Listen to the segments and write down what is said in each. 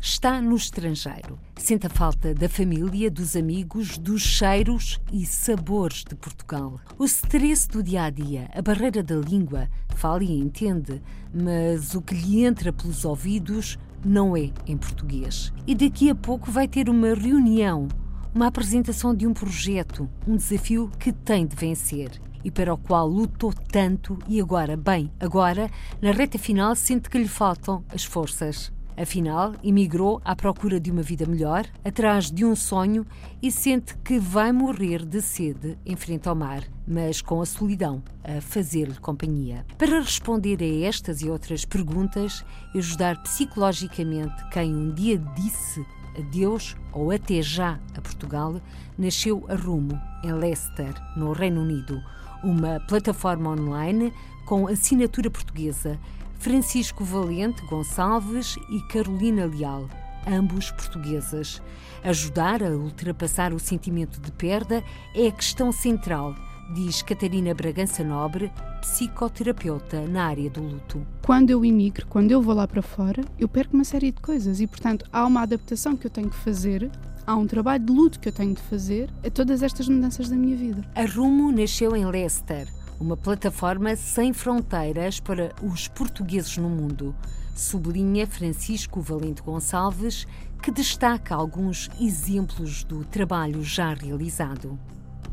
Está no estrangeiro. Sente a falta da família, dos amigos, dos cheiros e sabores de Portugal. O stress do dia a dia, a barreira da língua, fala e entende, mas o que lhe entra pelos ouvidos não é em português. E daqui a pouco vai ter uma reunião, uma apresentação de um projeto, um desafio que tem de vencer e para o qual lutou tanto e agora, bem, agora, na reta final, sente que lhe faltam as forças. Afinal, emigrou à procura de uma vida melhor, atrás de um sonho e sente que vai morrer de sede em frente ao mar, mas com a solidão a fazer-lhe companhia. Para responder a estas e outras perguntas e ajudar psicologicamente quem um dia disse adeus ou até já a Portugal, nasceu a Rumo, em Leicester, no Reino Unido, uma plataforma online com assinatura portuguesa Francisco Valente Gonçalves e Carolina Leal, ambos portuguesas. Ajudar a ultrapassar o sentimento de perda é a questão central, diz Catarina Bragança Nobre, psicoterapeuta na área do luto. Quando eu imigro, quando eu vou lá para fora, eu perco uma série de coisas e, portanto, há uma adaptação que eu tenho que fazer há um trabalho de luto que eu tenho de fazer a todas estas mudanças da minha vida. A Rumo nasceu em Leicester, uma plataforma sem fronteiras para os portugueses no mundo, sublinha Francisco Valente Gonçalves, que destaca alguns exemplos do trabalho já realizado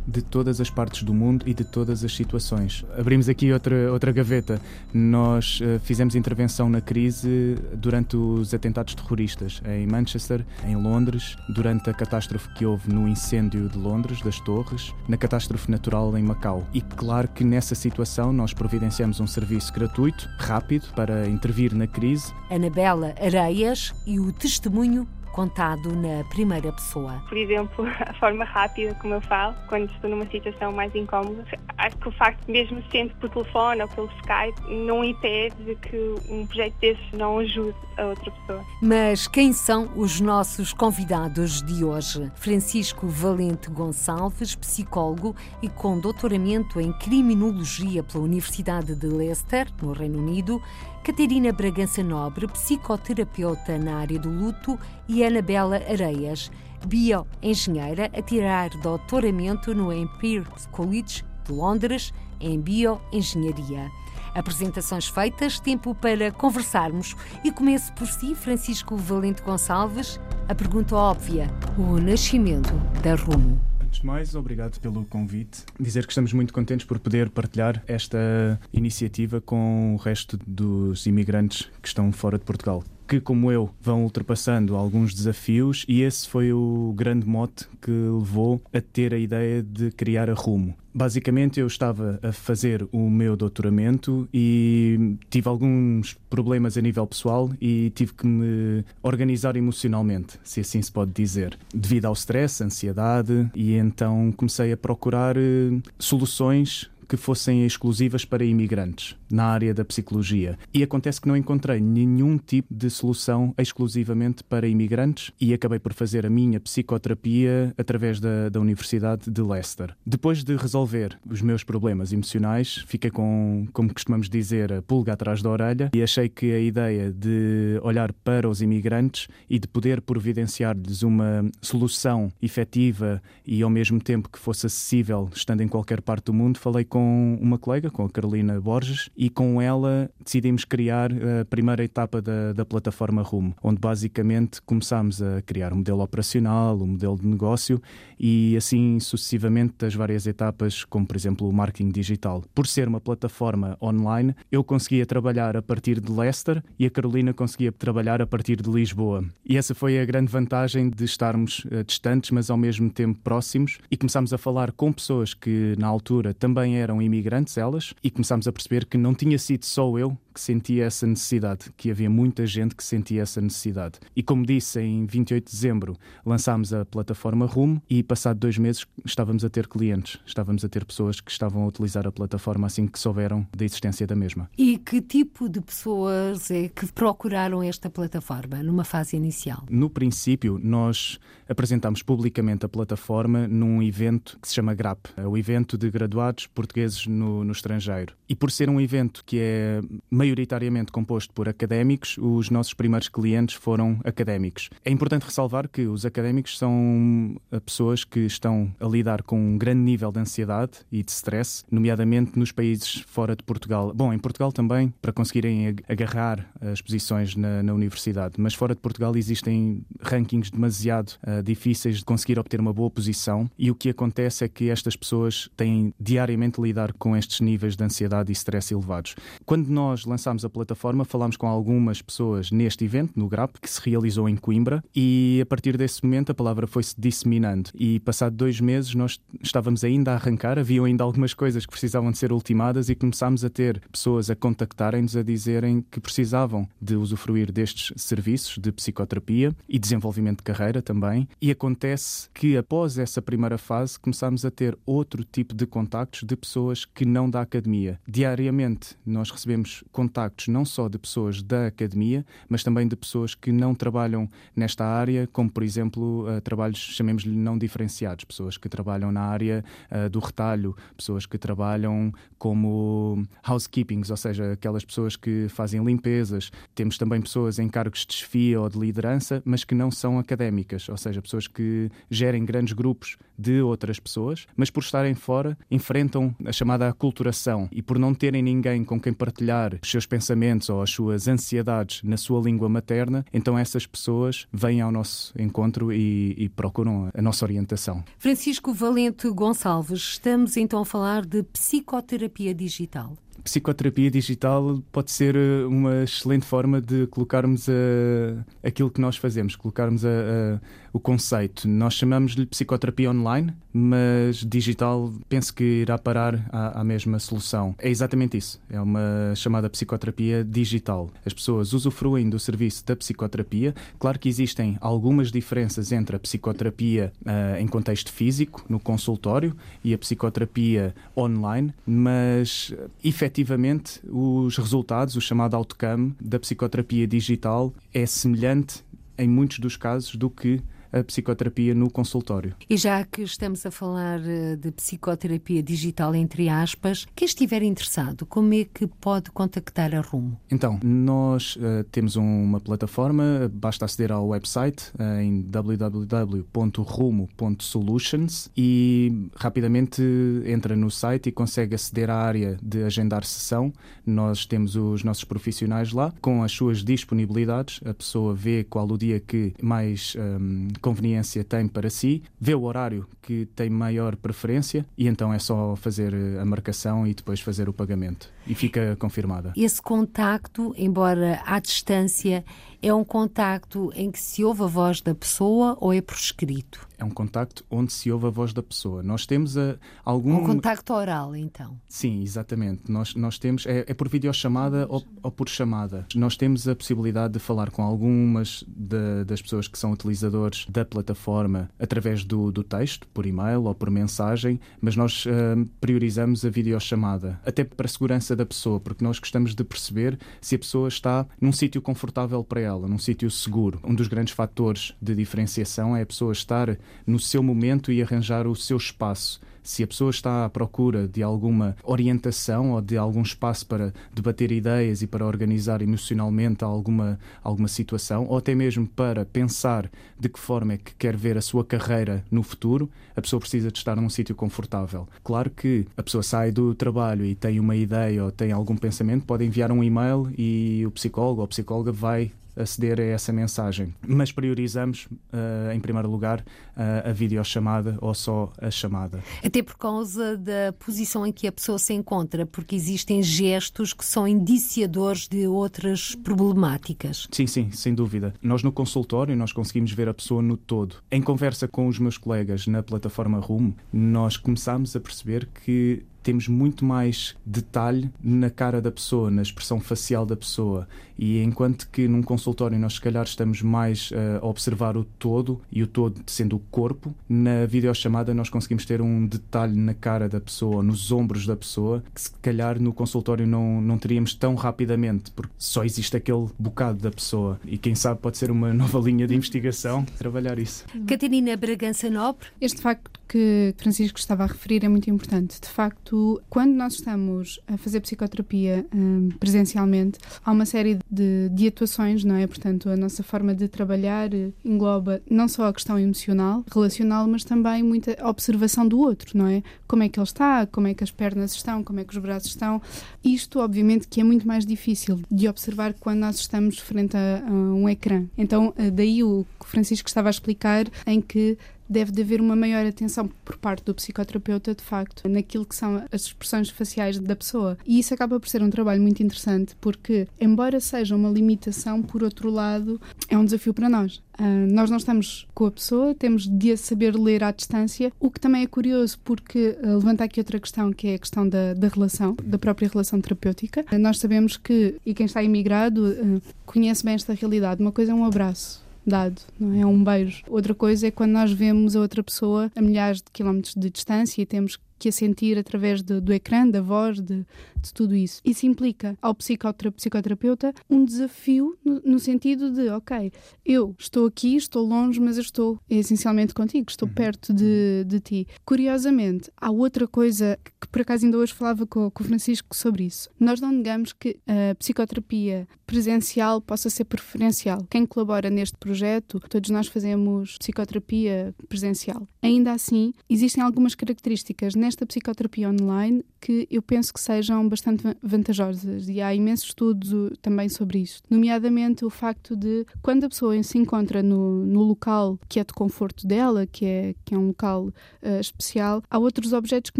de todas as partes do mundo e de todas as situações. Abrimos aqui outra, outra gaveta. Nós uh, fizemos intervenção na crise durante os atentados terroristas em Manchester, em Londres, durante a catástrofe que houve no incêndio de Londres, das Torres, na catástrofe natural em Macau. E claro que nessa situação nós providenciamos um serviço gratuito, rápido, para intervir na crise. Anabela Areias e o testemunho contado na primeira pessoa. Por exemplo, a forma rápida como eu falo, quando estou numa situação mais incómoda, acho que o facto mesmo sendo por telefone ou pelo Skype não impede que um projeto desses não ajude a outra pessoa. Mas quem são os nossos convidados de hoje? Francisco Valente Gonçalves, psicólogo e com doutoramento em criminologia pela Universidade de Leicester, no Reino Unido, Catarina Bragança Nobre, psicoterapeuta na área do luto, e Anabela Areias, bioengenheira, a tirar doutoramento no Imperial College de Londres em bioengenharia. Apresentações feitas, tempo para conversarmos. E começo por si, Francisco Valente Gonçalves, a pergunta óbvia: o nascimento da Rumo antes de mais, obrigado pelo convite. Dizer que estamos muito contentes por poder partilhar esta iniciativa com o resto dos imigrantes que estão fora de Portugal que, como eu, vão ultrapassando alguns desafios, e esse foi o grande mote que levou a ter a ideia de criar a Rumo. Basicamente, eu estava a fazer o meu doutoramento e tive alguns problemas a nível pessoal e tive que me organizar emocionalmente, se assim se pode dizer, devido ao stress, ansiedade, e então comecei a procurar eh, soluções que fossem exclusivas para imigrantes na área da psicologia. E acontece que não encontrei nenhum tipo de solução exclusivamente para imigrantes e acabei por fazer a minha psicoterapia através da, da Universidade de Leicester. Depois de resolver os meus problemas emocionais, fiquei com, como costumamos dizer, a pulga atrás da orelha e achei que a ideia de olhar para os imigrantes e de poder providenciar-lhes uma solução efetiva e ao mesmo tempo que fosse acessível estando em qualquer parte do mundo, falei com uma colega, com a Carolina Borges, com ela decidimos criar a primeira etapa da, da plataforma Rumo, onde basicamente começámos a criar um modelo operacional, um modelo de negócio e assim sucessivamente das várias etapas, como por exemplo o marketing digital. Por ser uma plataforma online, eu conseguia trabalhar a partir de Leicester e a Carolina conseguia trabalhar a partir de Lisboa. E essa foi a grande vantagem de estarmos uh, distantes, mas ao mesmo tempo próximos, e começámos a falar com pessoas que na altura também eram imigrantes, elas, e começámos a perceber que não tinha sido só eu que sentia essa necessidade, que havia muita gente que sentia essa necessidade. E como disse, em 28 de dezembro lançámos a plataforma Rumo e passado dois meses estávamos a ter clientes, estávamos a ter pessoas que estavam a utilizar a plataforma assim que souberam da existência da mesma. E que tipo de pessoas é que procuraram esta plataforma numa fase inicial? No princípio, nós apresentámos publicamente a plataforma num evento que se chama GRAP, é o evento de graduados portugueses no, no estrangeiro. E por ser um evento que é maioritariamente composto por académicos, os nossos primeiros clientes foram académicos. É importante ressalvar que os académicos são eh, pessoas que estão a lidar com um grande nível de ansiedade e de stress, nomeadamente nos países fora de Portugal. Bom, em Portugal também, para conseguirem agarrar as posições na, na universidade, mas fora de Portugal existem rankings demasiado uh, difíceis de conseguir obter uma boa posição e o que acontece é que estas pessoas têm diariamente de lidar com estes níveis de ansiedade e stress elevados. Quando nós lançámos a plataforma, falámos com algumas pessoas neste evento, no GRAP, que se realizou em Coimbra, e a partir desse momento a palavra foi-se disseminando. E passado dois meses nós estávamos ainda a arrancar, haviam ainda algumas coisas que precisavam de ser ultimadas e começámos a ter pessoas a contactarem-nos a dizerem que precisavam de usufruir destes serviços de psicoterapia e desenvolvimento de carreira também. E acontece que após essa primeira fase começámos a ter outro tipo de contactos de pessoas que não da academia. Diariamente nós recebemos contactos não só de pessoas da academia, mas também de pessoas que não trabalham nesta área, como por exemplo uh, trabalhos, chamemos-lhe não diferenciados, pessoas que trabalham na área uh, do retalho, pessoas que trabalham como housekeepings, ou seja, aquelas pessoas que fazem limpezas. Temos também pessoas em cargos de desfia ou de liderança, mas que não são académicas, ou seja, pessoas que gerem grandes grupos de outras pessoas, mas por estarem fora enfrentam a chamada aculturação e por não terem ninguém com quem partilhar os seus pensamentos ou as suas ansiedades na sua língua materna, então essas pessoas vêm ao nosso encontro e, e procuram a nossa orientação. Francisco Valente Gonçalves, estamos então a falar de psicoterapia digital psicoterapia digital pode ser eh, uma excelente forma de colocarmos a, eh, aquilo que nós fazemos, colocarmos a, a, o conceito. Nós chamamos-lhe psicoterapia online, mas digital penso que irá parar à, à, mesma solução. É exatamente isso. É uma chamada psicoterapia digital. As pessoas usufruem do serviço da psicoterapia. Claro que existem algumas diferenças entre a psicoterapia uh, em contexto físico, no consultório, e a psicoterapia online, mas efetivamente os resultados, o chamado outcome da psicoterapia digital é semelhante em muitos dos casos do que a psicoterapia no consultório. E já que estamos a falar eh, de psicoterapia digital, entre aspas, quem estiver interessado, como é que pode contactar a Rumo? Então, nós uh, temos uma plataforma, basta aceder ao website uh, em www.rumo.solutions e rapidamente entra no site e consegue aceder à área de agendar sessão. Nós temos os nossos profissionais lá com as suas disponibilidades. A pessoa vê qual o dia que mais um, conveniência tem para si, vê o horário que tem maior preferência e então é só fazer eh, a marcação e depois fazer o pagamento. E fica confirmada. Esse contacto, embora à distância, é um contacto em que se ouve a voz da pessoa ou é por escrito? É um contacto onde se ouve a voz da pessoa. Nós temos a, eh, algum. Um contacto oral, então. Sim, exatamente. Nós, nós temos. É, é por videochamada ou, ou por chamada. Nós temos a possibilidade de falar com algumas de, das pessoas que são utilizadores da plataforma através do, do texto, por e-mail ou por mensagem, mas nós uh, priorizamos a videochamada, até para a segurança da pessoa, porque nós gostamos de perceber se a pessoa está num sítio confortável para ela num sítio seguro. Um dos grandes fatores de diferenciação é a pessoa estar no seu momento e arranjar o seu espaço se a pessoa está à procura de alguma orientação ou de algum espaço para debater ideias e para organizar emocionalmente alguma, alguma situação, ou até mesmo para pensar de que forma é que quer ver a sua carreira no futuro, a pessoa precisa de estar num sítio confortável. Claro que a pessoa sai do trabalho e tem uma ideia ou tem algum pensamento, pode enviar um e-mail e o psicólogo ou a psicóloga vai aceder a essa mensagem. Mas priorizamos, uh, em primeiro lugar, uh, a videochamada ou só a chamada. Até por causa da posição em que a pessoa se encontra, porque existem gestos que são indiciadores de outras problemáticas. Sim, sim, sem dúvida. Nós no consultório nós conseguimos ver a pessoa no todo. Em conversa com os meus colegas na plataforma Room, nós começámos a perceber que temos muito mais detalhe na cara da pessoa, na expressão facial da pessoa. E enquanto que num consultório nós, se calhar, estamos mais uh, a observar o todo, e o todo sendo o corpo, na videochamada nós conseguimos ter um detalhe na cara da pessoa, nos ombros da pessoa, que se calhar no consultório não, não teríamos tão rapidamente, porque só existe aquele bocado da pessoa. E quem sabe pode ser uma nova linha de investigação trabalhar isso. Catarina Bragança Nobre. Este facto que Francisco estava a referir é muito importante. De facto, quando nós estamos a fazer psicoterapia um, presencialmente, há uma série de, de atuações, não é? Portanto, a nossa forma de trabalhar engloba não só a questão emocional, relacional, mas também muita observação do outro, não é? Como é que ele está, como é que as pernas estão, como é que os braços estão. Isto, obviamente, que é muito mais difícil de observar quando nós estamos frente a, a um ecrã. Então, eh, daí o que o Francisco estava a explicar, em que deve de haver uma maior atenção por parte do psicoterapeuta, de facto, naquilo que são as expressões faciais da pessoa. E isso acaba por ser um trabalho muito interessante, porque, embora seja uma limitação, por outro lado, é um desafio para nós. Uh, nós não estamos com a pessoa, temos de saber ler à distância, o que também é curioso porque uh, levanta aqui outra questão que é a questão da, da relação, da própria relação terapêutica. Uh, nós sabemos que, e quem está imigrado conhece bem esta realidade, uma coisa é um abraço, dado, não é? é um beijo. Outra coisa é quando nós vemos a outra pessoa a milhares de quilómetros de distância e temos que a sentir através do ecrã, da voz, de, de, tudo isso. Isso implica ao psicoterapeuta um desafio no, no, sentido de, ok, eu estou aqui, estou longe, mas eu estou essencialmente contigo, estou uhum. perto de, de ti. Curiosamente, há outra coisa que por acaso ainda hoje falava com, com o Francisco sobre isso. Nós não negamos que a psicoterapia presencial possa ser preferencial. Quem colabora neste projeto, todos nós fazemos psicoterapia presencial. Ainda assim, existem algumas características nesta psicoterapia online que eu penso que sejam bastante vantajosas e há imensos estudos também sobre isso. Nomeadamente o facto de quando a pessoa se encontra no, no local que é de conforto dela, que é, que é um local uh, especial, há outros objetos que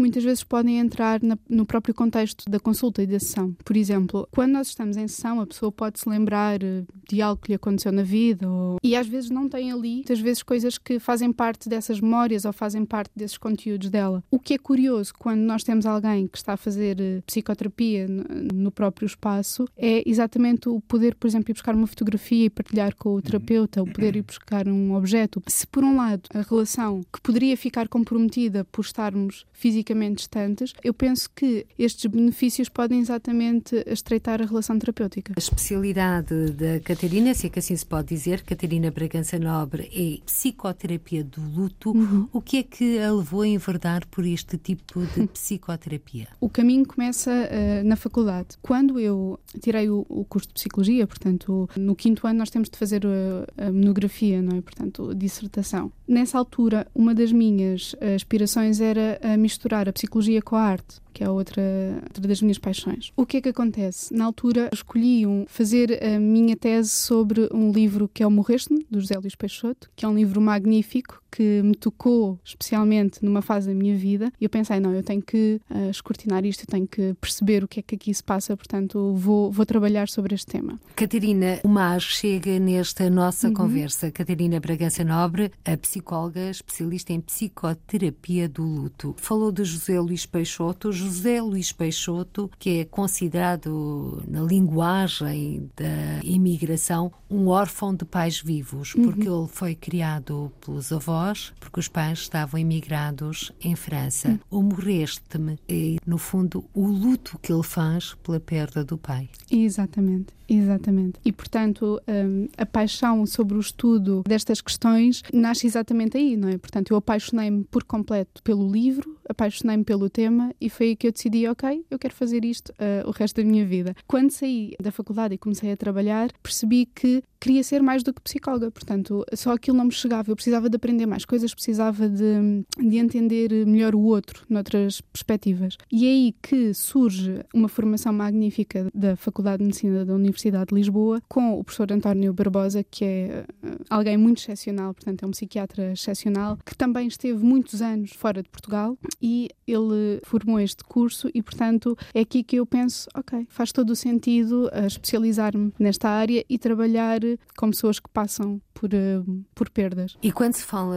muitas vezes podem entrar na, no próprio contexto da consulta e da sessão. Por exemplo, quando nós estamos em sessão, a pessoa pode se lembrar eh, de algo que lhe aconteceu na vida ou... e às vezes não tem ali, muitas vezes, coisas que fazem parte dessas memórias ou fazem parte desses conteúdos dela. O que é curioso quando nós temos alguém que está a fazer eh, psicoterapia no próprio espaço é exatamente o poder, por exemplo, ir buscar uma fotografia e partilhar com o terapeuta, o poder ir buscar um objeto. Se, por um lado, a relação que poderia ficar comprometida por estarmos fisicamente distantes, eu penso que estes benefícios podem exatamente estreitar a relação terapêutica. A especialidade da Catarina, se é que assim se pode dizer, Catarina Bragança Nobre, é psicoterapia do luto. Uhum. O que é que a levou a enverdar por este tipo de psicoterapia? O caminho começa uh, na faculdade. Quando eu tirei o, o, curso de psicologia, portanto, no quinto ano nós temos de fazer a, a monografia, não é? Portanto, dissertação. Nessa altura, uma das minhas aspirações era a misturar a psicologia com a arte que é outra, outra das minhas paixões. O que é que acontece? Na altura escolhi um, fazer a minha tese sobre um livro que é o Morreste-me, do José Luís Peixoto, que é um livro magnífico que me tocou especialmente numa fase da minha vida. E eu pensei, não, eu tenho que uh, escrutinar isto, eu tenho que perceber o que é que aqui se passa, portanto vou, vou trabalhar sobre este tema. Catarina, o Mar chega nesta nossa uhum. conversa. Catarina Bragança Nobre, a psicóloga especialista em psicoterapia do luto. Falou de José Luís Peixoto. José Luís Peixoto, que é considerado na linguagem da imigração um órfão de pais vivos, porque uhum. ele foi criado pelos avós, porque os pais estavam imigrados em França. Uhum. O morreste-me é, no fundo, o luto que ele faz pela perda do pai. Exatamente. Exatamente. E, portanto, um, a paixão sobre o estudo destas questões nasce exatamente aí, não é? Portanto, eu apaixonei-me por completo pelo livro, apaixonei-me pelo tema e foi que eu decidi, ok, eu quero fazer isto uh, o resto da minha vida. Quando saí da faculdade e comecei a trabalhar, percebi que queria ser mais do que psicóloga, portanto, só aquilo não me chegava. Eu precisava de aprender mais coisas, precisava de, de entender melhor o outro, noutras perspectivas. E é aí que surge uma formação magnífica da Faculdade de Medicina da Universidade de Lisboa, com o professor António Barbosa, que é eh, alguém muito excepcional, portanto, é um psiquiatra excepcional, que também esteve muitos anos fora de Portugal e ele formou este curso e, portanto, é aqui que eu penso, ok, faz todo o sentido eh, especializar-me nesta área e trabalhar com pessoas que passam por, uh, por perdas. E quando se fala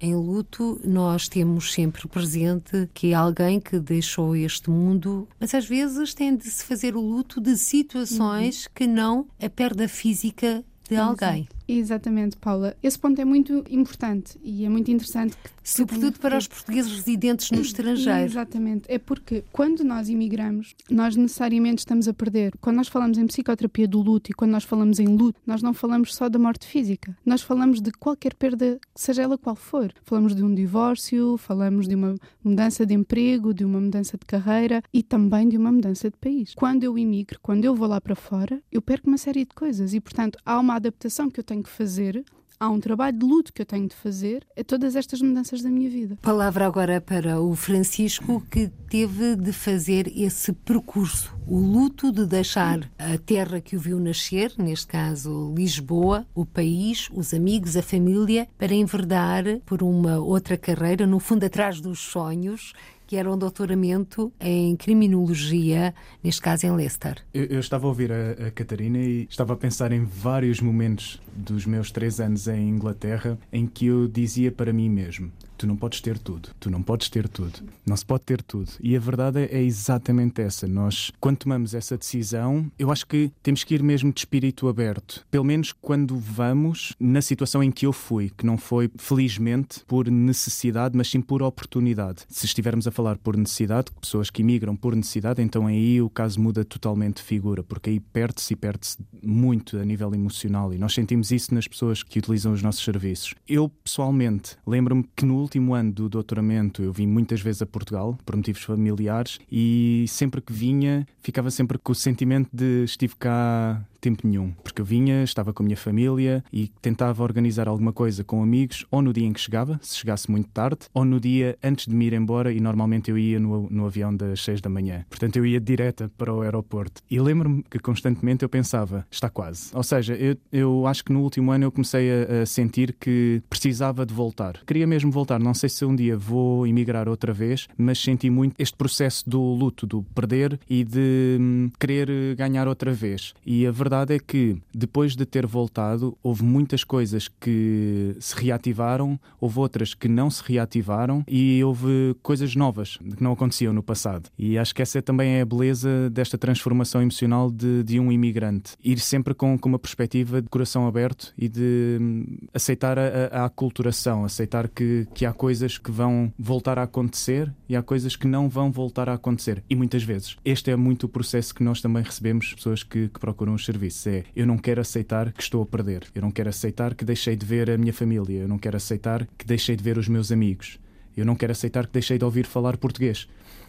Em luto, nós temos sempre presente que é alguém que deixou este mundo, mas às vezes tem de se fazer o luto de situações uhum. que não a perda física de alguém. Exatamente, Paula. Esse ponto é muito importante e é muito interessante. Que, Sobretudo para os portugueses residentes no estrangeiro. Exatamente. É porque quando nós imigramos, nós necessariamente estamos a perder. Quando nós falamos em psicoterapia do luto e quando nós falamos em luto, nós não falamos só da morte física. Nós falamos de qualquer perda, seja ela qual for. Falamos de um divórcio, falamos de uma mudança de emprego, de uma mudança de carreira e também de uma mudança de país. Quando eu imigro, quando eu vou lá para fora, eu perco uma série de coisas e, portanto, há uma adaptação que eu tenho tenho que fazer, há um trabalho de luto que eu tenho de fazer a todas estas mudanças da minha vida. Palavra agora para o Francisco, que teve de fazer esse percurso, o luto de deixar a terra que o viu nascer, neste caso Lisboa, o país, os amigos, a família, para enverdar por uma outra carreira, no fundo atrás dos sonhos que era um doutoramento em criminologia, neste caso em Leicester. Eu, eu estava a ouvir a, a, Catarina e estava a pensar em vários momentos dos meus três anos em Inglaterra em que eu dizia para mim mesmo: tu não podes ter tudo, tu não podes ter tudo, não se pode ter tudo. E a verdade é exatamente essa. Nós, quando tomamos essa decisão, eu acho que temos que ir mesmo de espírito aberto. Pelo menos quando vamos na situação em que eu fui, que não foi felizmente por necessidade, mas sim por oportunidade. Se estivermos a falar por necessidade, pessoas que imigram por necessidade, então aí o caso muda totalmente de figura, porque aí perde-se e perde-se muito a nível emocional e nós sentimos isso nas pessoas que utilizam os nossos serviços. Eu, pessoalmente, lembro-me que no último ano do doutoramento eu vim muitas vezes a Portugal por motivos familiares e sempre que vinha ficava sempre com o sentimento de estive cá tempo nenhum, porque eu vinha, estava com a minha família e tentava organizar alguma coisa com amigos, ou no dia em que chegava, se chegasse muito tarde, ou no dia antes de me ir embora, e normalmente eu ia no, no avião das 6 da manhã. Portanto, eu ia direta para o aeroporto. E lembro-me que constantemente eu pensava, está quase. Ou seja, eu, eu acho que no último ano eu comecei a, a sentir que precisava de voltar. Queria mesmo voltar. Não sei se um dia vou emigrar outra vez, mas senti muito este processo do luto, do perder e de hum, querer ganhar outra vez. E a verdade verdade é que, depois de ter voltado, houve muitas coisas que se reativaram, houve outras que não se reativaram e houve coisas novas que não aconteciam no passado. E acho que essa também é a beleza desta transformação emocional de, de um imigrante. Ir sempre com, com uma perspectiva de coração aberto e de hum, aceitar a, a aculturação, aceitar que, que há coisas que vão voltar a acontecer e há coisas que não vão voltar a acontecer. E muitas vezes. Este é muito o processo que nós também recebemos, pessoas que, que procuram os serviços serviço. É eu não quero aceitar que estou a perder. Eu não quero aceitar que deixei de ver a minha família. Eu não quero aceitar que deixei de ver os meus amigos. Eu não quero aceitar que deixei de ouvir falar português.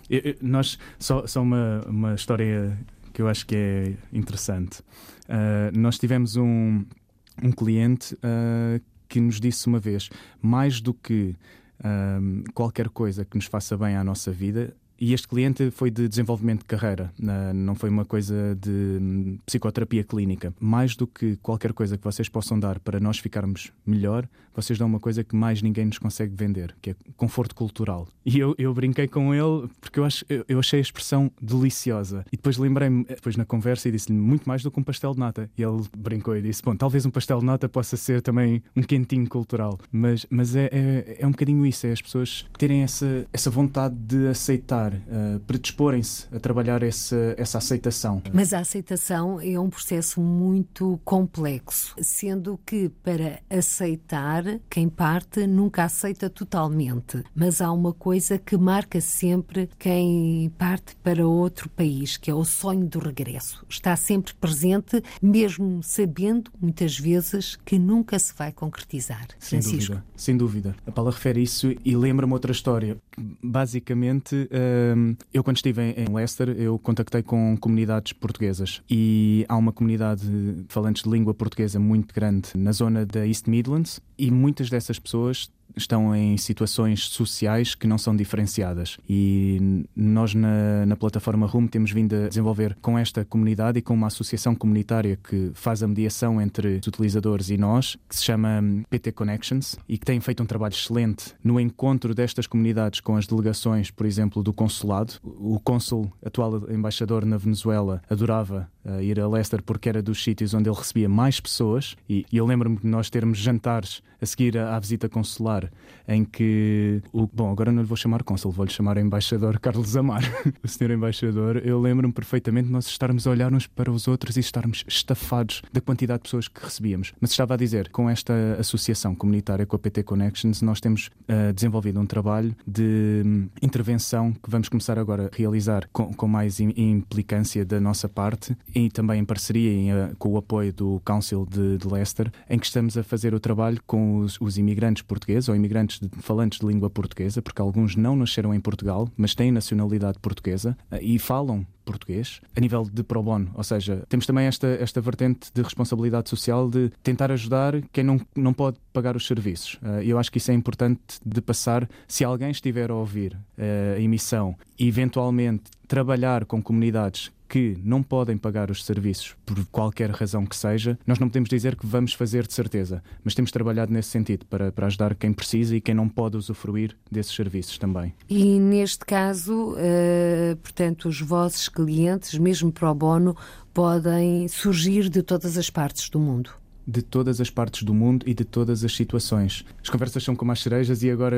Eu, eu, nós, só, só uma, uma história que eu acho que é interessante. Uh, nós tivemos um, um cliente uh, que nos disse uma vez: mais do que uh, qualquer coisa que nos faça bem à nossa vida, e este cliente foi de desenvolvimento de carreira, não foi uma coisa de hum, psicoterapia clínica. Mais do que qualquer coisa que vocês possam dar para nós ficarmos melhor, vocês dão uma coisa que mais ninguém nos consegue vender, que é conforto cultural. E eu, eu brinquei com ele porque eu, acho, eu achei a expressão deliciosa. E depois lembrei-me, depois na conversa, e disse-lhe muito mais do que um pastel de nata. E ele brincou e disse: Bom, talvez um pastel de nata possa ser também um quentinho cultural. Mas, mas é, é, é um bocadinho isso, é as pessoas terem essa, essa vontade de aceitar trabalhar, uh, predisporem-se a trabalhar essa, essa aceitação. Mas a aceitação é um processo muito complexo, sendo que para aceitar, quem parte nunca aceita totalmente. Mas há uma coisa que marca sempre quem parte para outro país, que é o sonho do regresso. Está sempre presente, mesmo sabendo, muitas vezes, que nunca se vai concretizar. Sem Francisco. dúvida, sem dúvida. A Paula refere isso e lembra-me outra história. Basicamente, uh, eu quando estive em Leicester, eu contactei com comunidades portuguesas. E há uma comunidade de falantes de língua portuguesa muito grande na zona da East Midlands. E muitas dessas pessoas estão em situações sociais que não são diferenciadas. E nós, na, na plataforma RUM, temos vindo a desenvolver com esta comunidade e com uma associação comunitária que faz a mediação entre os utilizadores e nós, que se chama PT Connections e que tem feito um trabalho excelente no encontro destas comunidades com as delegações, por exemplo, do consulado. O cônsul, atual embaixador na Venezuela, adorava uh, ir a Leicester porque era dos sítios onde ele recebia mais pessoas. E, e eu lembro-me de nós termos jantares a seguir à, à visita consular em que o, bom, agora não lhe vou chamar cônsul, vou-lhe chamar embaixador Carlos Amar, o senhor embaixador, eu lembro-me perfeitamente de nós estarmos a olhar uns para os outros e estarmos estafados da quantidade de pessoas que recebíamos. Mas estava a dizer, com esta associação comunitária com a PT Connections, nós temos uh, desenvolvido um trabalho de um, intervenção que vamos começar agora a realizar com, com mais implicância da nossa parte e também em parceria em, uh, com o apoio do Council de, de, Leicester, em que estamos a fazer o trabalho com os, os imigrantes portugueses ou imigrantes de, falantes de língua portuguesa, porque alguns não nasceram em Portugal, mas têm nacionalidade portuguesa uh, e falam português, a nível de pro bono, ou seja, temos também esta, esta vertente de responsabilidade social de tentar ajudar quem não, não pode pagar os serviços. Uh, eu acho que isso é importante de passar. Se alguém estiver a ouvir uh, a emissão e eventualmente trabalhar com comunidades que não podem pagar os serviços por qualquer razão que seja, nós não podemos dizer que vamos fazer de certeza, mas temos trabalhado nesse sentido para, para ajudar quem precisa e quem não pode usufruir desses serviços também. E neste caso, uh, portanto, os vossos clientes, mesmo pro bono, podem surgir de todas as partes do mundo de todas as partes do mundo e de todas as situações. As conversas são como as cerejas e agora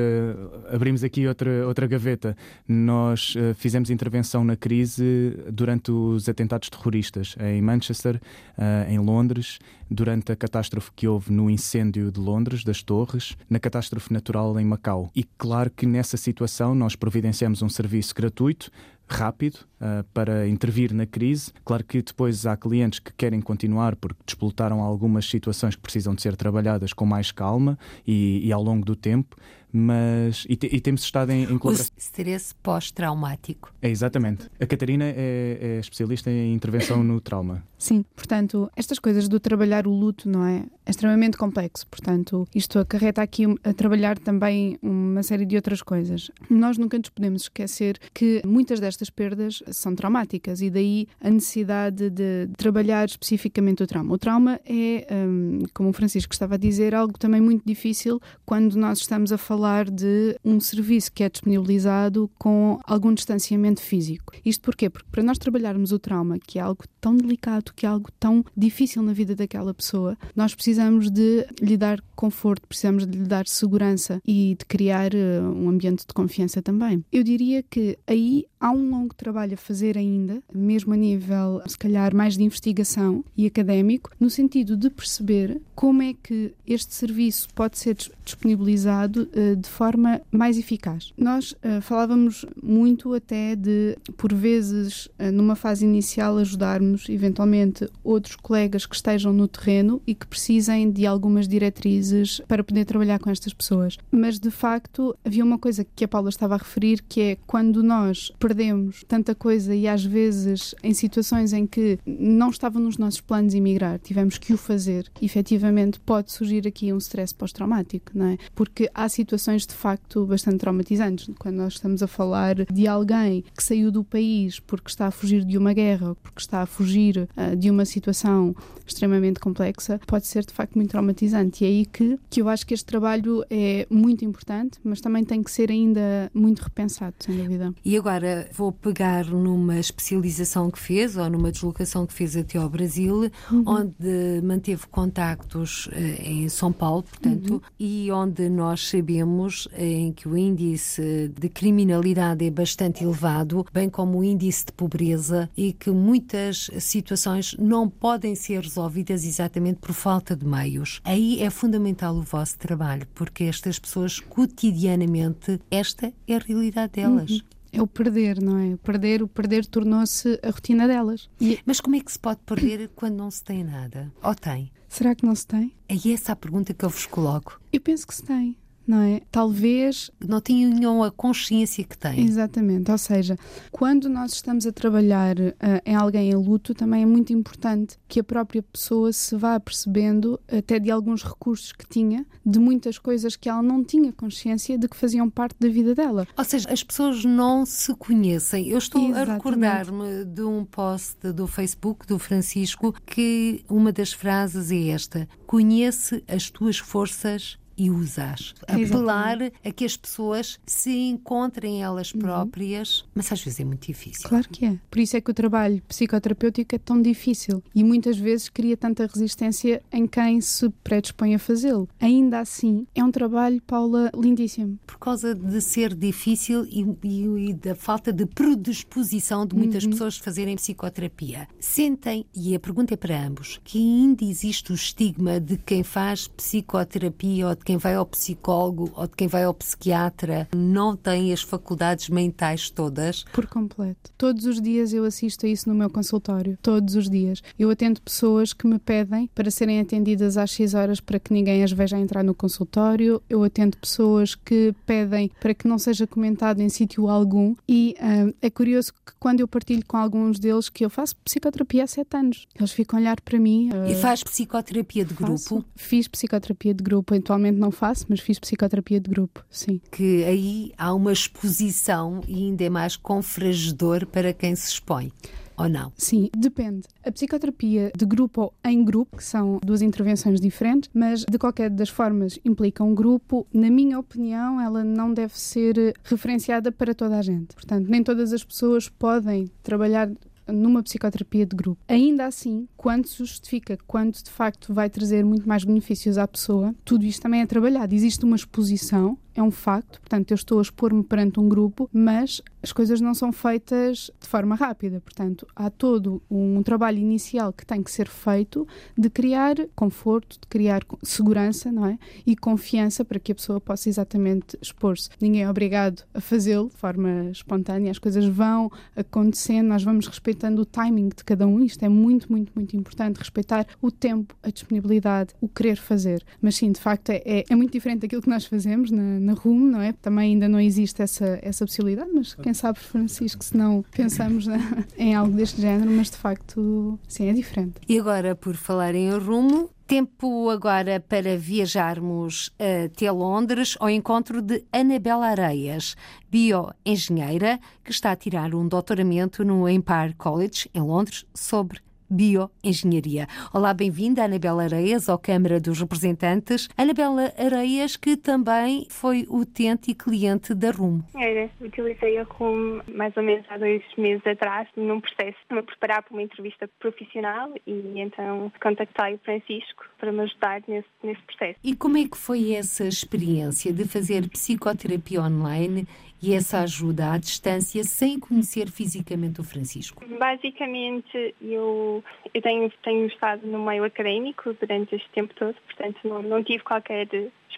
abrimos aqui outra, outra gaveta. Nós uh, fizemos intervenção na crise durante os atentados terroristas em Manchester, uh, em Londres, durante a catástrofe que houve no incêndio de Londres, das Torres, na catástrofe natural em Macau. E claro que nessa situação nós providenciamos um serviço gratuito rápido uh, para intervir na crise. Claro que depois há clientes que querem continuar porque despoltaram algumas situações que precisam de ser trabalhadas com mais calma e, e ao longo do tempo mas e, te, e, temos estado em, em colaboração. O stress pós-traumático. É, exatamente. A Catarina é, é, especialista em intervenção no trauma. Sim, portanto, estas coisas do trabalhar o luto, não é? É extremamente complexo. Portanto, isto acarreta aqui a trabalhar também uma série de outras coisas. Nós nunca nos podemos esquecer que muitas destas perdas são traumáticas e daí a necessidade de trabalhar especificamente o trauma. O trauma é, hum, como o Francisco estava a dizer, algo também muito difícil quando nós estamos a falar falar de um serviço que é disponibilizado com algum distanciamento físico. Isto porquê? Porque para nós trabalharmos o trauma, que é algo tão delicado, que é algo tão difícil na vida daquela pessoa, nós precisamos de lhe dar conforto, precisamos de lhe dar segurança e de criar uh, um ambiente de confiança também. Eu diria que aí há um longo trabalho a fazer ainda, mesmo a nível, se calhar, mais de investigação e académico, no sentido de perceber como é que este serviço pode ser disponibilizado uh, de forma mais eficaz. Nós uh, falávamos muito até de, por vezes, uh, numa fase inicial, ajudarmos eventualmente outros colegas que estejam no terreno e que precisem de algumas diretrizes para poder trabalhar com estas pessoas. Mas, de facto, havia uma coisa que a Paula estava a referir, que é quando nós perdemos tanta coisa e às vezes em situações em que não estava nos nossos planos emigrar, tivemos que o fazer, efetivamente pode surgir aqui um stress pós-traumático, não é? Porque há situações de facto bastante traumatizantes. Quando nós estamos a falar de alguém que saiu do país porque está a fugir de uma guerra, porque está a fugir uh, de uma situação extremamente complexa, pode ser de facto muito traumatizante. E é aí que, que eu acho que este trabalho é muito importante, mas também tem que ser ainda muito repensado, sem dúvida. E agora vou pegar numa especialização que fez ou numa deslocação que fez até ao Brasil, uhum. onde manteve contactos uh, em São Paulo, portanto, uhum. e onde nós sabemos em que o índice de criminalidade é bastante elevado, bem como o índice de pobreza e que muitas situações não podem ser resolvidas exatamente por falta de meios. Aí é fundamental o vosso trabalho, porque estas pessoas cotidianamente, esta é a realidade delas. Uhum é o perder, não é? O perder, o perder tornou-se a rotina delas. E... Mas como é que se pode perder quando não se tem nada? Ou tem? Será que não se tem? É essa a pergunta que eu vos coloco. Eu penso que se tem não é? Talvez. Não tinham a consciência que têm. Exatamente. Ou seja, quando nós estamos a trabalhar uh, em alguém em luto, também é muito importante que a própria pessoa se vá percebendo até de alguns recursos que tinha, de muitas coisas que ela não tinha consciência de que faziam parte da vida dela. Ou seja, as pessoas não se conhecem. Eu estou Exatamente. a recordar-me de um post do Facebook do Francisco que uma das frases é esta: Conhece as tuas forças e usas. Apelar a que as pessoas se encontrem elas próprias, mas às vezes é muito difícil. Claro que é. Por isso é que o trabalho psicoterapêutico é tão difícil e muitas vezes cria tanta resistência em quem se predispõe a fazê-lo. Ainda assim, é um trabalho, Paula, lindíssimo. Por causa de ser difícil e, e- e da falta de predisposição de muitas pessoas fazerem psicoterapia. Sentem, e a pergunta é para ambos, que ainda existe o estigma de quem faz psicoterapia ou de quem vai ao psicólogo ou de quem vai ao psiquiatra não tem as faculdades mentais todas. Por completo. Todos os dias eu assisto a isso no meu consultório. Todos os dias. Eu atendo pessoas que me pedem para serem atendidas às X horas para que ninguém as veja entrar no consultório. Eu atendo pessoas que pedem para que não seja comentado em sítio algum. E ah, é curioso que quando eu partilho com alguns deles que eu faço psicoterapia há sete anos, eles ficam a olhar para mim. ah, E faz psicoterapia de grupo, faço. Fiz psicoterapia de grupo. Atualmente não faço, mas fiz psicoterapia de grupo, sim. que aí há uma exposição e ainda é mais confrangedor para quem se expõe. Ou não? Sim, depende. A psicoterapia de grupo ou em grupo, que são duas intervenções diferentes, mas de qualquer das formas implica um grupo, na minha opinião, ela não deve ser referenciada para toda a gente. Portanto, nem todas as pessoas podem trabalhar numa psicoterapia de grupo. Ainda assim, quando se justifica, quando de facto vai trazer muito mais benefícios à pessoa, tudo isto também é trabalhado. Existe uma exposição, é um facto, portanto, eu estou a expor-me perante um grupo, mas as coisas não são feitas de forma rápida. Portanto, há todo um trabalho inicial que tem que ser feito de criar conforto, de criar segurança, não é? E confiança para que a pessoa possa exatamente expor-se. Ninguém é obrigado a fazê-lo de forma espontânea, as coisas vão acontecendo, nós vamos respeitando o timing de cada um. Isto é muito, muito, muito importante, respeitar o tempo, a disponibilidade, o querer fazer. Mas sim, de facto, é- é muito diferente daquilo que nós fazemos na, na RUM, não é? Também ainda não existe essa, essa possibilidade, mas quem sabe, Francisco, se não pensamos na- em algo deste género, mas de facto, sim, é diferente. E agora, por falar em rumo, tempo agora para viajarmos até Londres ao encontro de Anabela Areias, bioengenheira, que está a tirar um doutoramento no Empire College, em Londres, sobre bioengenharia. Olá, bem-vinda, Anabela Areias, ao Câmara dos Representantes. Anabela Areias, que também foi utente e cliente da RUM. Era, utilizei a RUM mais ou menos há dois meses atrás, num processo de me preparar para uma entrevista profissional e então contactei o Francisco para me ajudar nesse, nesse processo. E como é que foi essa experiência de fazer psicoterapia online e essa ajuda à distância sem conhecer fisicamente o Francisco? Basicamente, eu, eu tenho, tenho estado no meio académico durante este tempo todo, portanto não, não tive qualquer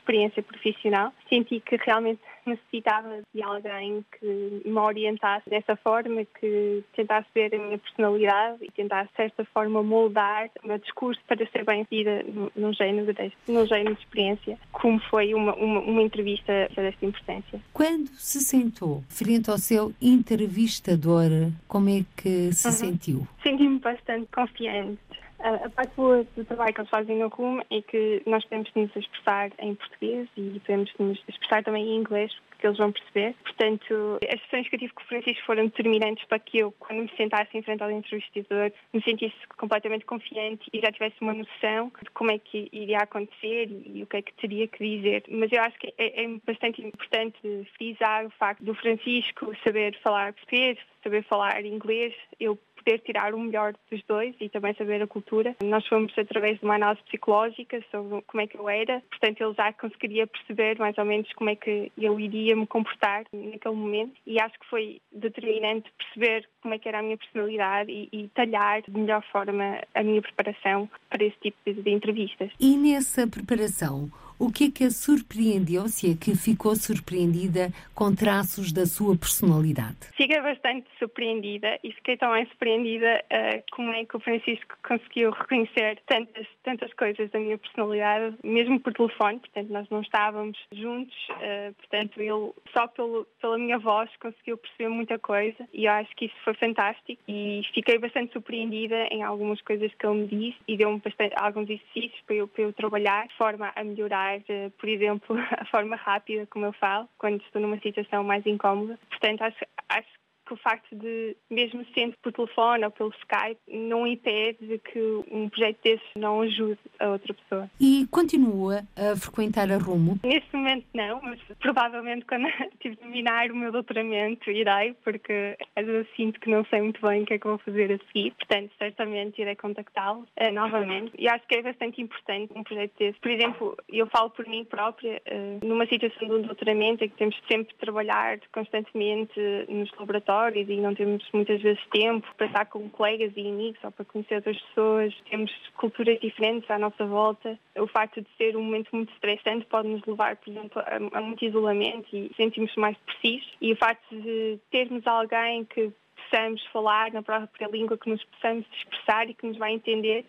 experiência profissional. Senti que realmente necessitava de alguém que me orientasse dessa forma, que tentasse ver a minha personalidade e tentasse, de certa forma, moldar o meu discurso para ser bem vista num- género, deste, num género de experiência, como foi uma, uma, uma entrevista desta importância. Quando se sentou frente ao seu entrevistador, como é que se sentiu? Senti-me bastante confiante. A parte boa do trabalho que eles fazem no RUM é que nós podemos nos expressar em português e podemos nos expressar também em inglês, porque eles vão perceber. Portanto, as sessões que eu tive com o Francisco foram determinantes para que eu, quando me sentasse em frente ao entrevistador, me sentisse completamente confiante e já tivesse uma noção de como é que iria acontecer e, e o que é que teria que dizer. Mas eu acho que é, é bastante importante frisar o facto do Francisco saber falar português, saber falar inglês. Eu poder tirar o melhor dos dois e também saber a cultura. Nós fomos através de uma análise psicológica sobre como é que eu era, portanto ele já conseguiria perceber mais ou menos como é que eu iria me comportar naquele momento e acho que foi determinante perceber como é que era a minha personalidade e, e talhar de melhor forma a minha preparação para esse tipo de, de entrevistas. E nessa preparação, o que é que a surpreendeu, se é que ficou surpreendida com traços da sua personalidade? Fiquei bastante surpreendida e fiquei também surpreendida uh, como é que o Francisco conseguiu reconhecer tantas, tantas coisas da minha personalidade, mesmo por telefone, portanto nós não estávamos juntos, uh, portanto ele só pelo, pela minha voz conseguiu perceber muita coisa e eu acho que isso foi fantástico e fiquei bastante surpreendida em algumas coisas que ele me disse e deu-me alguns exercícios para eu, para eu trabalhar de forma a melhorar, uh, por exemplo, a forma rápida como eu falo, quando estou numa situação mais incómoda. Portanto, acho, acho que o facto de, mesmo sendo por telefone ou pelo Skype, não impede que um projeto desses não ajude a outra pessoa. E continua a frequentar a Rumo? Neste momento não, mas provavelmente quando tive de terminar o meu doutoramento irei, porque eu sinto que não sei muito bem o que é que vou fazer a seguir. Portanto, certamente irei contactá-lo uh, novamente. E acho que é bastante importante um projeto desse. Por exemplo, eu falo por mim própria, uh, numa situação de um doutoramento em que temos sempre de trabalhar constantemente nos laboratórios e não temos muitas vezes tempo para estar com colegas e amigos ou para conhecer outras pessoas, temos culturas diferentes à nossa volta. O facto de ser um momento muito estressante pode nos levar, por exemplo, a, a muito isolamento e sentimos mais depressivos. E o facto de termos alguém que possamos falar na própria língua, que nos possamos expressar e que nos vai entender,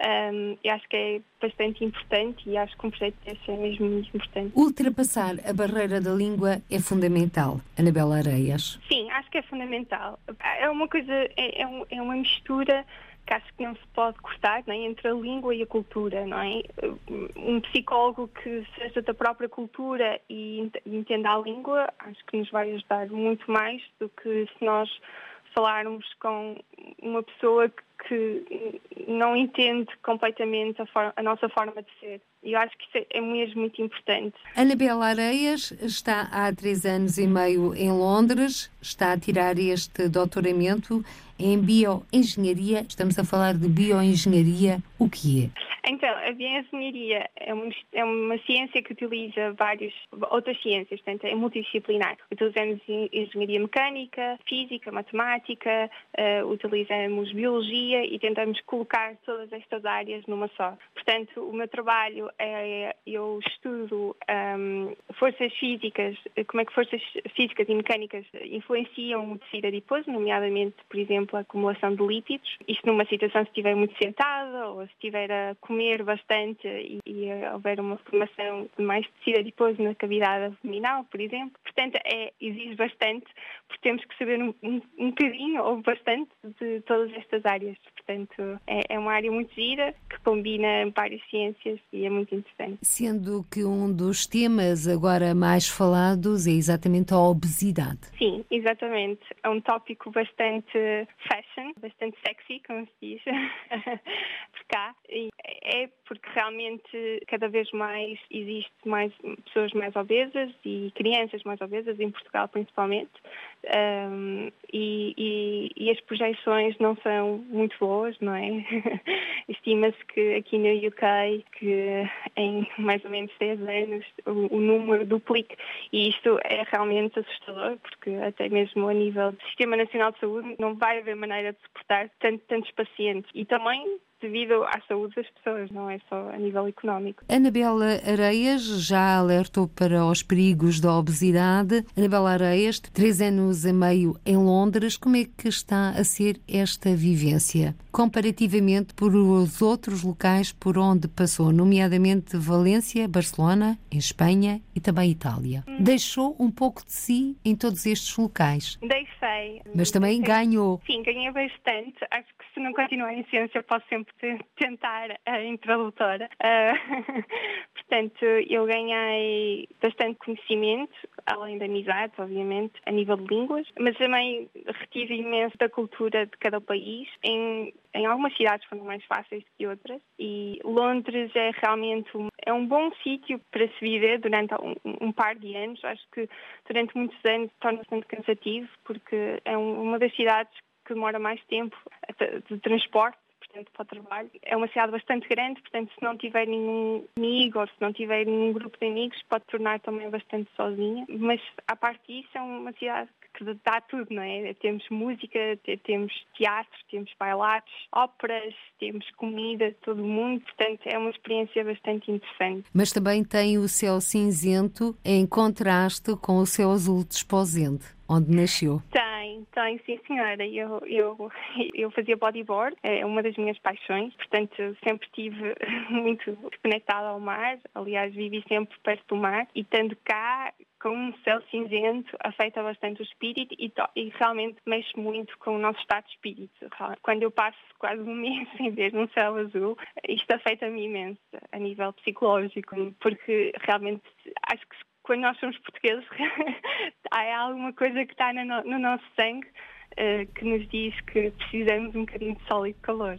um, eu acho que é bastante importante e acho que um projeto desse é mesmo muito importante. Ultrapassar a barreira da língua é fundamental. Anabela Areias. Sim, que é fundamental. É uma coisa, é, é, é uma mistura que acho que não se pode cortar nem entre a língua e a cultura, não é? Um psicólogo que seja da própria cultura e entenda a língua, acho que nos vai ajudar muito mais do que se nós falarmos com uma pessoa que não entende completamente a, forma, a nossa forma de ser. E eu acho que isso é mesmo muito importante. Anabela Areias está há três anos e meio em Londres, está a tirar este doutoramento em bioengenharia. Estamos a falar de bioengenharia. O que é? Então, a bioengenharia é uma, é uma ciência que utiliza várias outras ciências, portanto, é multidisciplinar. Utilizamos engenharia mecânica, física, matemática, uh, utilizamos biologia e tentamos colocar todas estas áreas numa só. Portanto, o meu trabalho é, eu estudo um, forças físicas, como é que forças físicas e mecânicas influenciam o tecido adiposo, nomeadamente, por exemplo, a acumulação de lípidos. Isto numa situação se estiver muito sentada ou se estiver a comer bastante e, e houver uma formação de mais tecido adiposo na cavidade abdominal, por exemplo. Portanto, é, exige bastante, porque temos que saber um, um, um bocadinho ou bastante de todas estas áreas. Portanto, é, é uma área muito gira que combina várias ciências e é muito interessante. Sendo que um dos temas agora mais falados é exatamente a obesidade. Sim, exatamente. É um tópico bastante fashion, bastante sexy, como se diz por cá. E é porque realmente cada vez mais existe mais pessoas mais obesas e crianças mais obesas, em Portugal principalmente, um, e, e, e, as projeções não são muito boas, não é? Estima-se que aqui no UK, que em mais ou menos 10 anos o, o, número duplique, e isto é realmente assustador, porque até mesmo a nível do Sistema Nacional de Saúde não vai haver maneira de suportar tantos pacientes. E também devido à saúde das pessoas, não é só a nível económico. Anabela Areias já alertou para os perigos da obesidade. Anabela Areias, três anos e meio em Londres, como é que está a ser esta vivência? Comparativamente por os outros locais por onde passou, nomeadamente Valência, Barcelona, em Espanha e também Itália. Hum. Deixou um pouco de si em todos estes locais. Deixei. Mas também Deixei. ganhou. Sim, ganhei bastante. Acho que se não continuar em ciência posso sempre tentar a introdutora. Uh, portanto, eu ganhei bastante conhecimento, além da amizade, obviamente, a nível de línguas, mas também retive imenso da cultura de cada país. Em, em algumas cidades foram mais fáceis do que outras e Londres é realmente um, é um bom sítio para se viver durante um, um, par de anos. Acho que durante muitos anos torna-se muito cansativo porque é um, uma das cidades que demora mais tempo de transporte para o trabalho. É uma cidade bastante grande, portanto, se não tiver nenhum amigo ou se não tiver nenhum grupo de amigos, pode tornar também bastante sozinha. Mas, à parte disso, é uma cidade que dá tudo, não é? Temos música, temos teatro, temos bailados, óperas, temos comida todo mundo, portanto é uma experiência bastante interessante. Mas também tem o céu cinzento em contraste com o céu azul desposente onde nasceu? Tem, tem, sim senhora. Eu, eu, eu fazia bodyboard, é uma das minhas paixões, portanto sempre estive muito conectada ao mar, aliás vivi sempre perto do mar e estando cá com um céu cinzento afeta bastante o espírito e, e, realmente mexe muito com o nosso estado de espírito. Quando eu passo quase um mês sem ver um céu azul, isto afeta-me imenso a nível psicológico, porque realmente acho que quando nós somos portugueses, há alguma coisa que está no, no nosso sangue uh, que nos diz que precisamos um bocadinho de sol e de calor.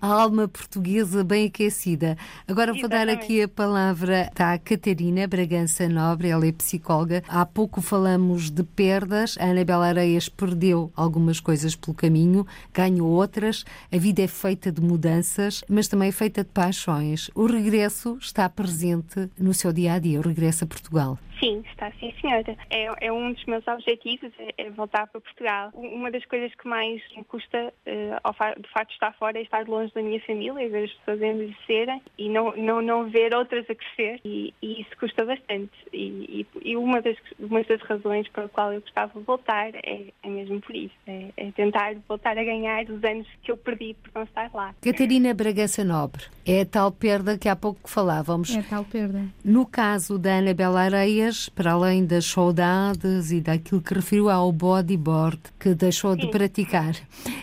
A alma portuguesa bem aquecida. Agora vou Exatamente. dar aqui a palavra à Catarina Bragança Nobre, ela é psicóloga. Há pouco falamos de perdas. A Anabela Areias perdeu algumas coisas pelo caminho, ganhou outras. A vida é feita de mudanças, mas também é feita de paixões. O regresso está presente no seu dia a dia, o regresso a Portugal. Sim, está sim, senhora. É, é um dos meus objetivos, é, é, voltar para Portugal. Uma das coisas que mais me custa uh, ao fa de facto estar fora é estar longe da minha família, ver as pessoas envelhecerem e não, não, não ver outras a crescer. E, e isso custa bastante. E, e, e, uma, das, uma das razões pela qual eu gostava de voltar é, é mesmo por isso. É, é, tentar voltar a ganhar os anos que eu perdi por não estar lá. Catarina Bragança Nobre, é a tal perda que há pouco falávamos. É a tal perda. No caso da Anabela Areia, para além das saudades e daquilo que referiu ao bodyboard que deixou Sim. de praticar.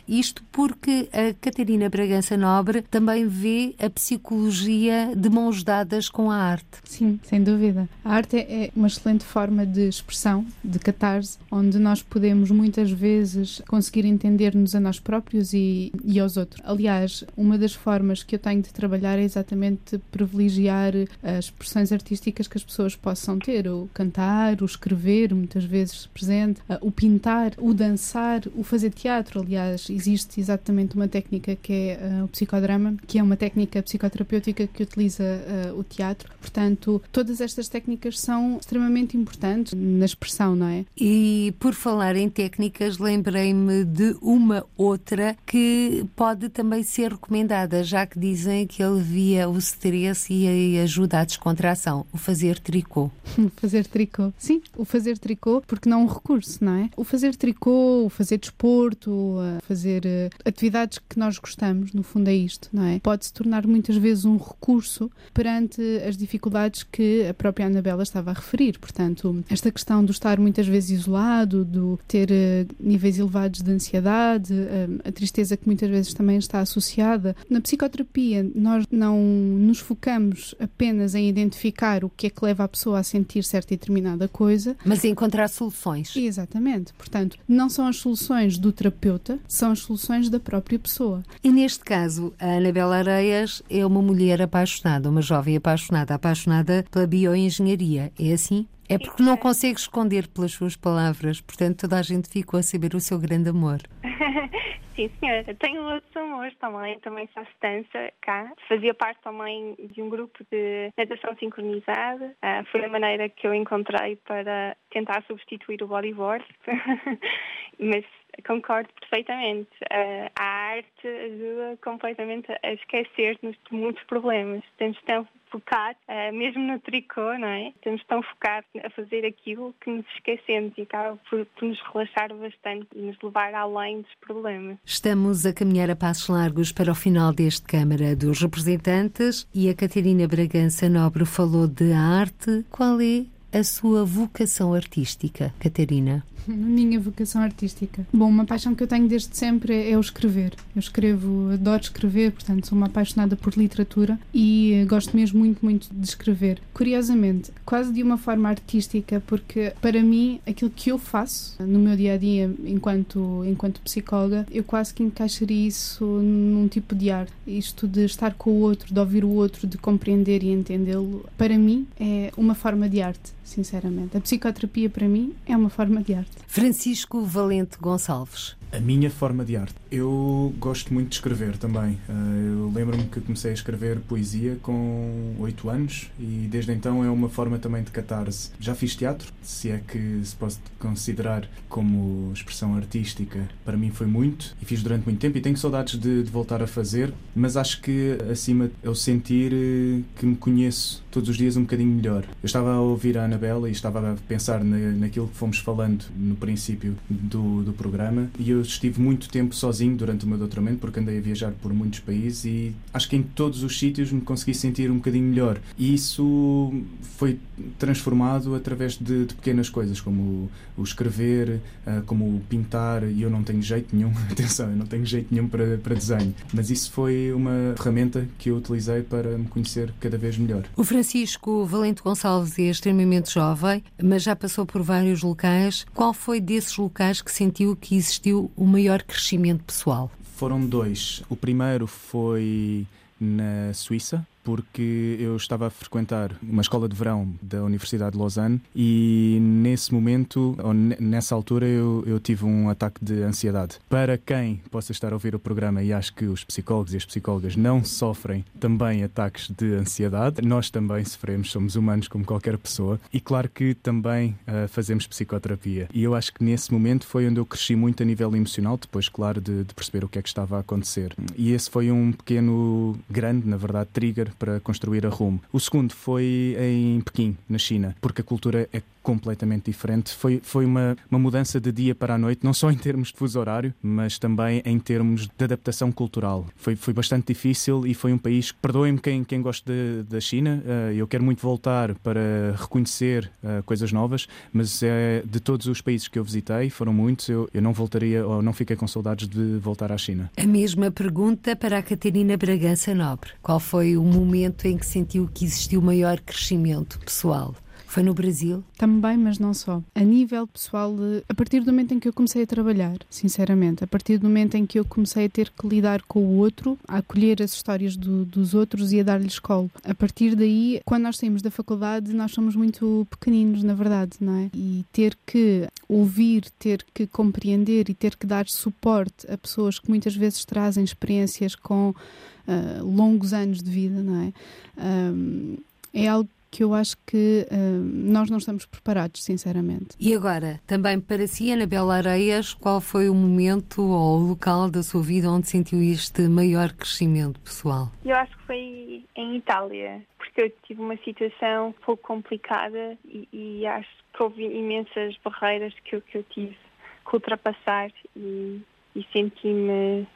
Isto porque a Catarina Bragança Nobre também vê a psicologia de mãos dadas com a arte. Sim, sem dúvida. A arte é uma excelente forma de expressão, de catarse, onde nós podemos muitas vezes conseguir entender-nos a nós próprios e, e aos outros. Aliás, uma das formas que eu tenho de trabalhar é exatamente privilegiar as expressões artísticas que as pessoas possam ter o cantar, o escrever, muitas vezes presente, o pintar, o dançar, o fazer teatro. Aliás, existe exatamente uma técnica que é uh, o psicodrama, que é uma técnica psicoterapêutica que utiliza uh, o teatro. Portanto, todas estas técnicas são extremamente importantes na expressão, não é? E por falar em técnicas, lembrei-me de uma outra que pode também ser recomendada, já que dizem que alivia o stress e ajuda à descontração, o fazer tricô. fazer tricô. Sim, o fazer tricô, porque não um recurso, não é? O fazer tricô, o fazer desporto, fazer uh, atividades que nós gostamos, no fundo é isto, não é? Pode se tornar muitas vezes um recurso perante as dificuldades que a própria Anabela estava a referir. Portanto, esta questão do estar muitas vezes isolado, do ter uh, níveis elevados de ansiedade, uh, a tristeza que muitas vezes também está associada. Na psicoterapia, nós não nos focamos apenas em identificar o que é que leva a pessoa a sentir certa e determinada coisa. Mas encontrar soluções. Exatamente. Portanto, não são as soluções do terapeuta, são as soluções da própria pessoa. E neste caso, a Anabela Areias é uma mulher apaixonada, uma jovem apaixonada, apaixonada pela bioengenharia. É assim? É porque não consegue esconder pelas suas palavras, portanto toda a gente ficou a saber o seu grande amor. Sim, senhora. Tenho outros amores também, também faço dança cá. Fazia parte também de um grupo de natação sincronizada. Uh, foi a maneira que eu encontrei para tentar substituir o bodyboard. Mas concordo perfeitamente. Uh, a arte ajuda completamente a esquecer-nos de muitos problemas. Temos tão focar, uh, mesmo no tricô, não é? Estamos tão focados a fazer aquilo que nos esquecemos e acaba por, por nos relaxar bastante e nos levar além dos problemas. Estamos a caminhar a passos largos para o final deste Câmara dos Representantes e a Catarina Bragança Nobre falou de arte. Qual é a sua vocação artística, Catarina? A minha vocação artística. Bom, uma paixão que eu tenho desde sempre é o escrever. Eu escrevo, adoro escrever, portanto, sou uma apaixonada por literatura e gosto mesmo muito, muito de escrever. Curiosamente, quase de uma forma artística, porque para mim, aquilo que eu faço no meu dia a dia enquanto, enquanto psicóloga, eu quase que encaixaria isso num tipo de arte. Isto de estar com o outro, de ouvir o outro, de compreender e entendê-lo, para mim é uma forma de arte sinceramente. A psicoterapia, para mim, é uma forma de arte. Francisco Valente Gonçalves. A minha forma de arte. Eu gosto muito de escrever também. Eh, eu lembro-me que comecei a escrever poesia com 8 anos e desde então é uma forma também de catarse. Já fiz teatro, se é que se pode considerar como expressão artística. Para mim foi muito e fiz durante muito tempo e tenho saudades de, de voltar a fazer, mas acho que acima é o sentir eh, que me conheço todos os dias um bocadinho melhor. Eu estava a ouvir a Anabela e estava a pensar na, naquilo que fomos falando no princípio do, do programa e eu estive muito tempo sozinho durante o meu doutoramento, porque andei a viajar por muitos países e acho que em todos os sítios me consegui sentir um bocadinho melhor. E isso foi transformado através de, de pequenas coisas, como o escrever, uh, como o pintar, e eu não tenho jeito nenhum, atenção, eu não tenho jeito nenhum para, para desenho, mas isso foi uma ferramenta que eu utilizei para me conhecer cada vez melhor. O Francisco Valente Gonçalves é extremamente jovem, mas já passou por vários locais. Qual foi desses locais que sentiu que existiu o maior crescimento pessoal? Foram dois. O primeiro foi na Suíça, porque eu estava a frequentar uma escola de verão da Universidade de Lausanne e nesse momento, ou nessa altura, eu, eu tive um ataque de ansiedade. Para quem possa estar a ouvir o programa e acho que os psicólogos e as psicólogas não sofrem também ataques de ansiedade, nós também sofremos, somos humanos como qualquer pessoa e claro que também uh, fazemos psicoterapia. E eu acho que nesse momento foi onde eu cresci muito a nível emocional, depois, claro, de, de perceber o que é que estava a acontecer. E esse foi um pequeno, grande, na verdade, trigger para construir a Rumo. O segundo foi em Pequim, na China, porque a cultura é completamente diferente. Foi, foi uma, uma mudança de dia para a noite, não só em termos de fuso horário, mas também em termos de adaptação cultural. Foi, foi bastante difícil e foi um país, perdoem-me quem, quem gosta da China, uh, eu quero muito voltar para reconhecer uh, coisas novas, mas é de todos os países que eu visitei, foram muitos, eu, eu não voltaria ou não fiquei com saudades de voltar à China. A mesma pergunta para a Catarina Bragança Nobre. Qual foi o momento em que sentiu que existiu maior crescimento pessoal? Foi no Brasil? Também, mas não só. A nível pessoal, a partir do momento em que eu comecei a trabalhar, sinceramente, a partir do momento em que eu comecei a ter que lidar com o outro, a acolher as histórias do, dos outros e a dar-lhes colo. A partir daí, quando nós saímos da faculdade, nós somos muito pequeninos, na verdade, não é? E ter que ouvir, ter que compreender e ter que dar suporte a pessoas que muitas vezes trazem experiências com uh, longos anos de vida, não é? Um, é algo que eu acho que uh, nós não estamos preparados, sinceramente. E agora, também para si, Anabela Areias, qual foi o momento ou o local da sua vida onde sentiu este maior crescimento pessoal? Eu acho que foi em Itália, porque eu tive uma situação um pouco complicada e, e acho que houve imensas barreiras que eu, que eu tive que ultrapassar e, e senti-me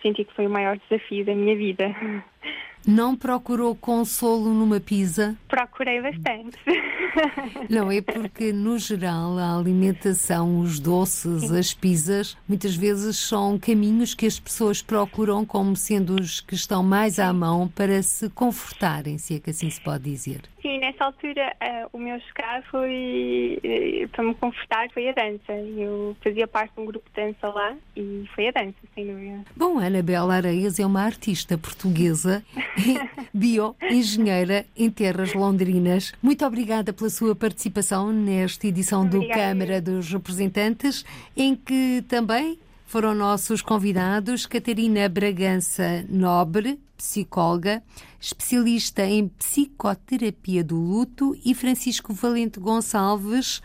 senti que foi o maior desafio da minha vida. Não procurou consolo numa pizza? Procurei bastante. Não, é porque, no geral, a alimentação, os doces, as pizzas, muitas vezes são caminhos que as pessoas procuram como sendo os que estão mais à mão para se confortarem, se é que assim se pode dizer. Sim, nessa altura uh, o meu escape foi, uh, para me confortar, foi a dança. Eu fazia parte de um grupo de dança lá e foi a dança, sem dúvida. Bom, Anabela Areias é uma artista portuguesa, bioengenheira em terras londrinas. Muito obrigada pela sua participação nesta edição Obrigada. do Câmara dos Representantes, em que também foram nossos convidados Catarina Bragança Nobre, psicóloga, especialista em psicoterapia do luto, e Francisco Valente Gonçalves,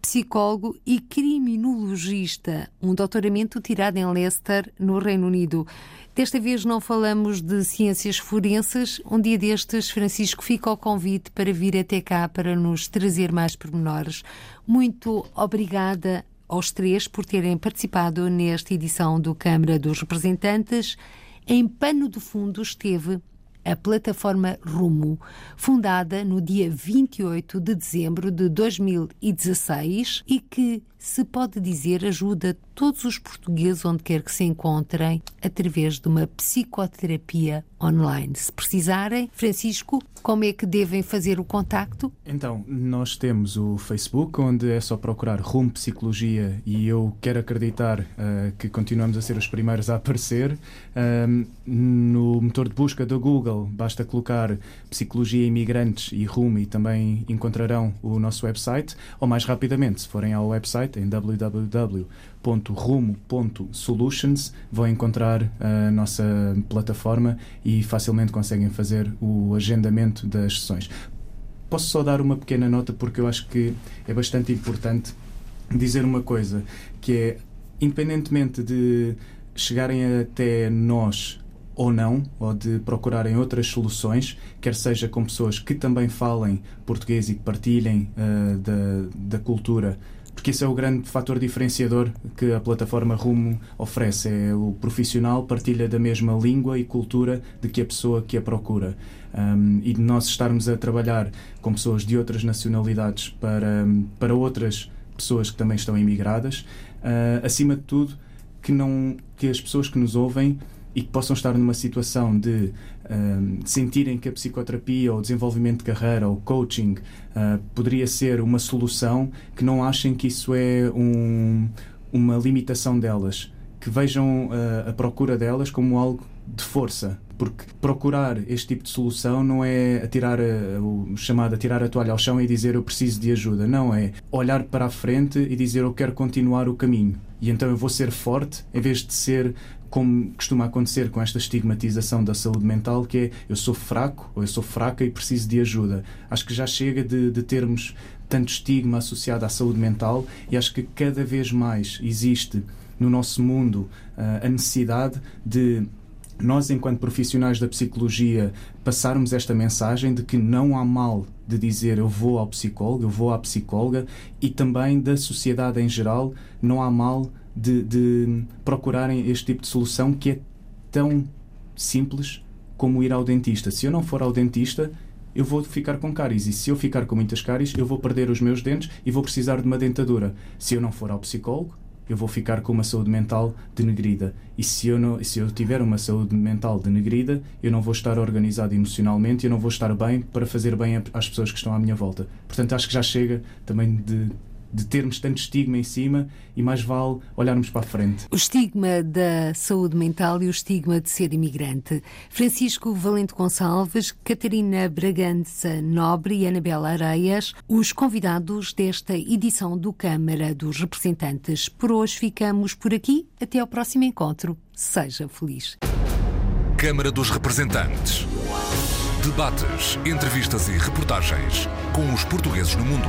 psicólogo e criminologista, um doutoramento tirado em Leicester, no Reino Unido. Desta vez não falamos de ciências forenses. Um dia destes, Francisco fica ao convite para vir até cá para nos trazer mais pormenores. Muito obrigada aos três por terem participado nesta edição do Câmara dos Representantes. Em pano de fundo esteve a plataforma Rumo, fundada no dia 28 de dezembro de 2016 e que, se pode dizer, ajuda todos os portugueses onde quer que se encontrem através de uma psicoterapia online. Se precisarem, Francisco, como é que devem fazer o contacto? Então, nós temos o Facebook, onde é só procurar Rumo Psicologia e eu quero acreditar uh, que continuamos a ser os primeiros a aparecer. Um, no motor de busca da Google, basta colocar Psicologia Imigrantes e Rumo e também encontrarão o nosso website, ou mais rapidamente, se forem ao website em www.rumo.solutions, vão encontrar a nossa plataforma e facilmente conseguem fazer o agendamento das sessões. Posso só dar uma pequena nota porque eu acho que é bastante importante dizer uma coisa, que é independentemente de chegarem até nós ou não, ou de procurarem outras soluções, quer seja com pessoas que também falem português e que partilhem uh, da, da cultura porque esse é o grande fator diferenciador que a plataforma Rumo oferece. É o profissional partilha da mesma língua e cultura de que a pessoa que a procura. Um, e de nós estarmos a trabalhar com pessoas de outras nacionalidades para, para outras pessoas que também estão imigradas, uh, acima de tudo, que, não, que as pessoas que nos ouvem e que possam estar numa situação de um, sentirem que a psicoterapia ou desenvolvimento de carreira ou coaching uh, poderia ser uma solução, que não achem que isso é um, uma limitação delas, que vejam uh, a procura delas como algo de força, porque procurar este tipo de solução não é atirar a, o chamado atirar a toalha ao chão e dizer eu preciso de ajuda, não é olhar para a frente e dizer eu quero continuar o caminho. E então eu vou ser forte em vez de ser como costuma acontecer com esta estigmatização da saúde mental, que é eu sou fraco ou eu sou fraca e preciso de ajuda. Acho que já chega de, de termos tanto estigma associado à saúde mental e acho que cada vez mais existe no nosso mundo uh, a necessidade de nós, enquanto profissionais da psicologia, passarmos esta mensagem de que não há mal de dizer eu vou ao psicólogo, eu vou à psicóloga e também da sociedade em geral, não há mal de, de procurarem este tipo de solução que é tão simples como ir ao dentista. Se eu não for ao dentista, eu vou ficar com cáries. E se eu ficar com muitas cáries, eu vou perder os meus dentes e vou precisar de uma dentadura. Se eu não for ao psicólogo, eu vou ficar com uma saúde mental denegrida. E se eu, não, se eu tiver uma saúde mental denegrida, eu não vou estar organizado emocionalmente, eu não vou estar bem para fazer bem às pessoas que estão à minha volta. Portanto, acho que já chega também de de termos tanto estigma em cima e mais vale olharmos para a frente. O estigma da saúde mental e o estigma de ser imigrante. Francisco Valente Gonçalves, Catarina Bragança Nobre e Anabela Areias, os convidados desta edição do Câmara dos Representantes. Por hoje ficamos por aqui. Até ao próximo encontro. Seja feliz. Câmara dos Representantes. Debates, entrevistas e reportagens com os portugueses no mundo.